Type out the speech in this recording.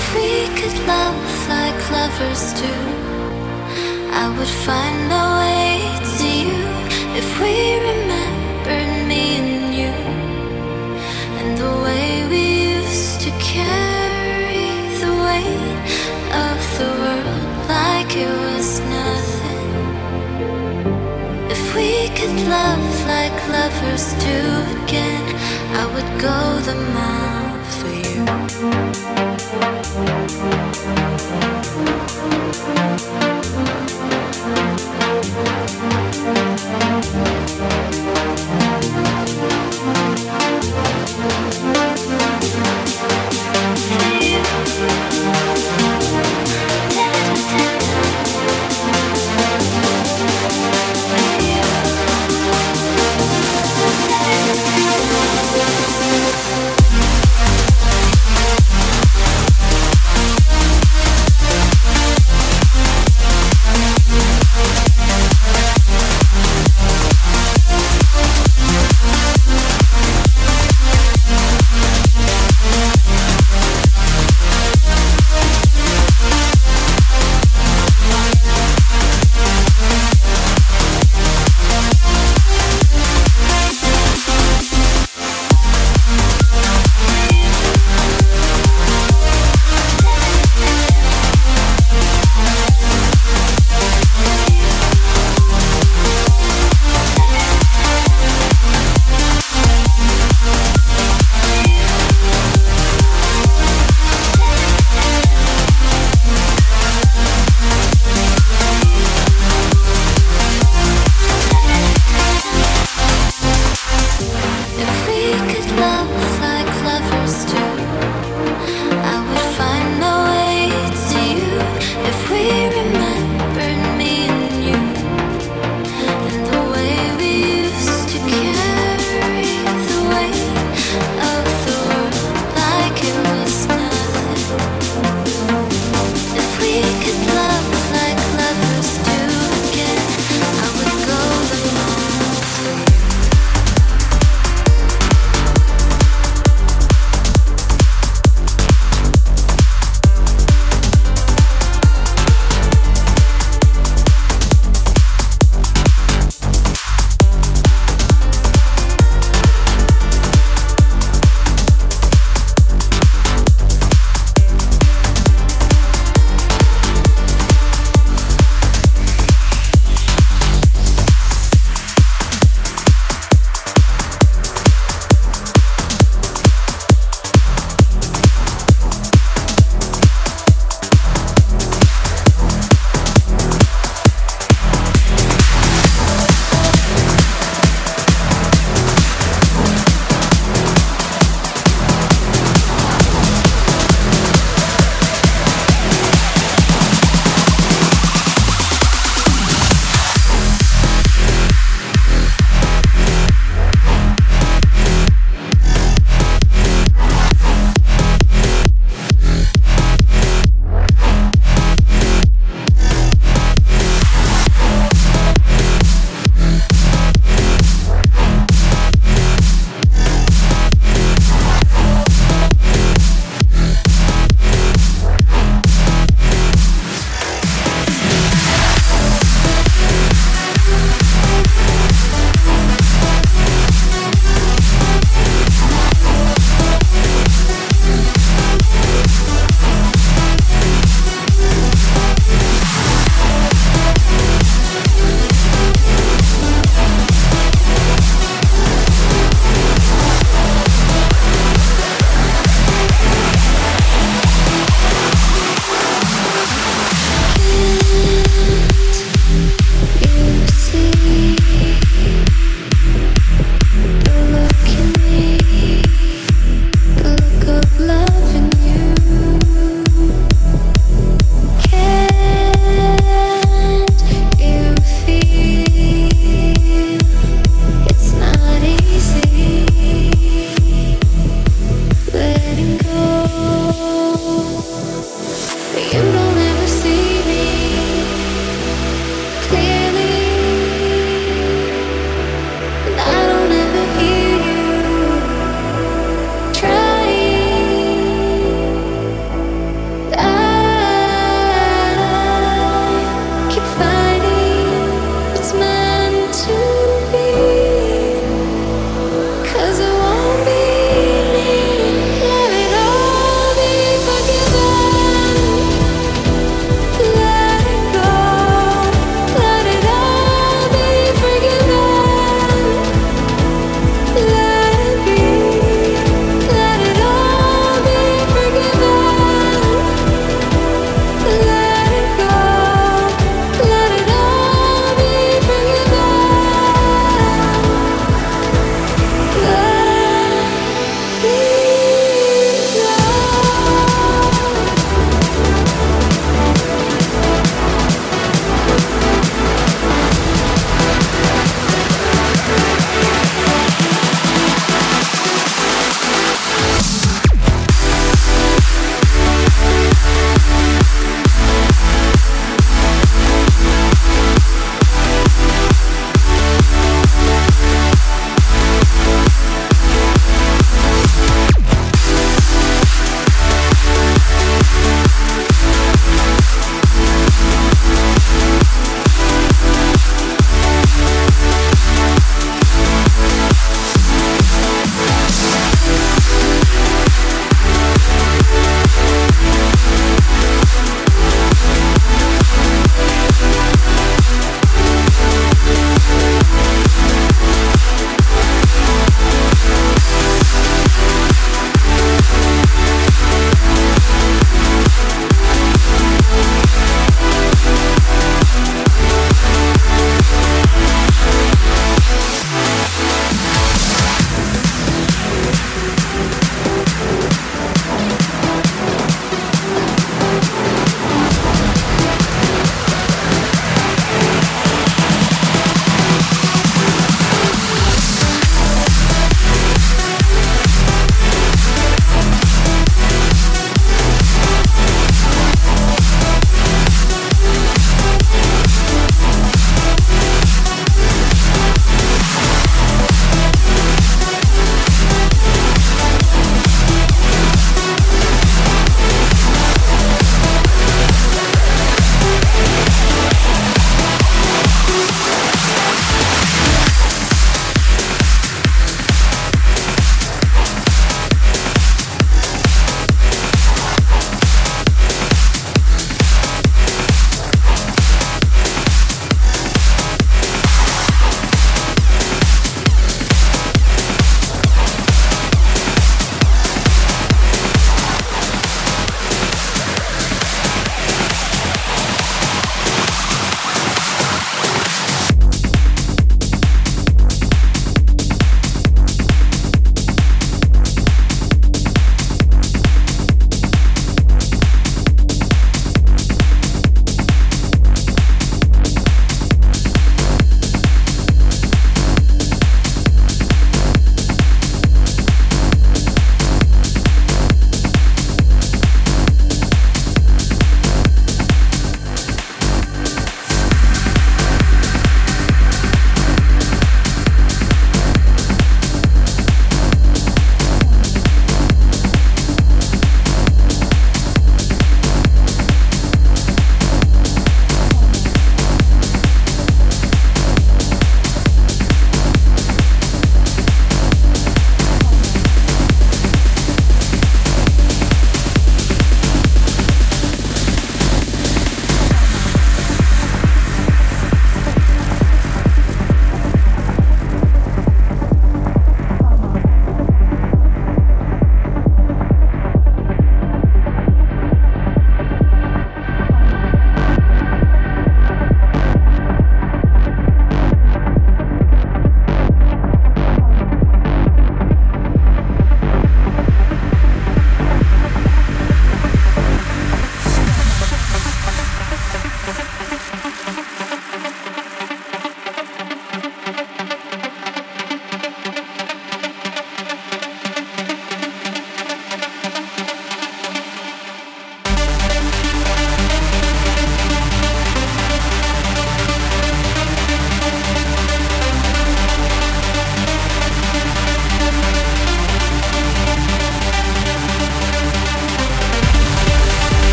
If we could love like lovers do, I would find my way to you if we remembered me and you and the way we used to carry the weight of the world like it was nothing. If we could love like lovers do again, I would go the mile for you. Thank you.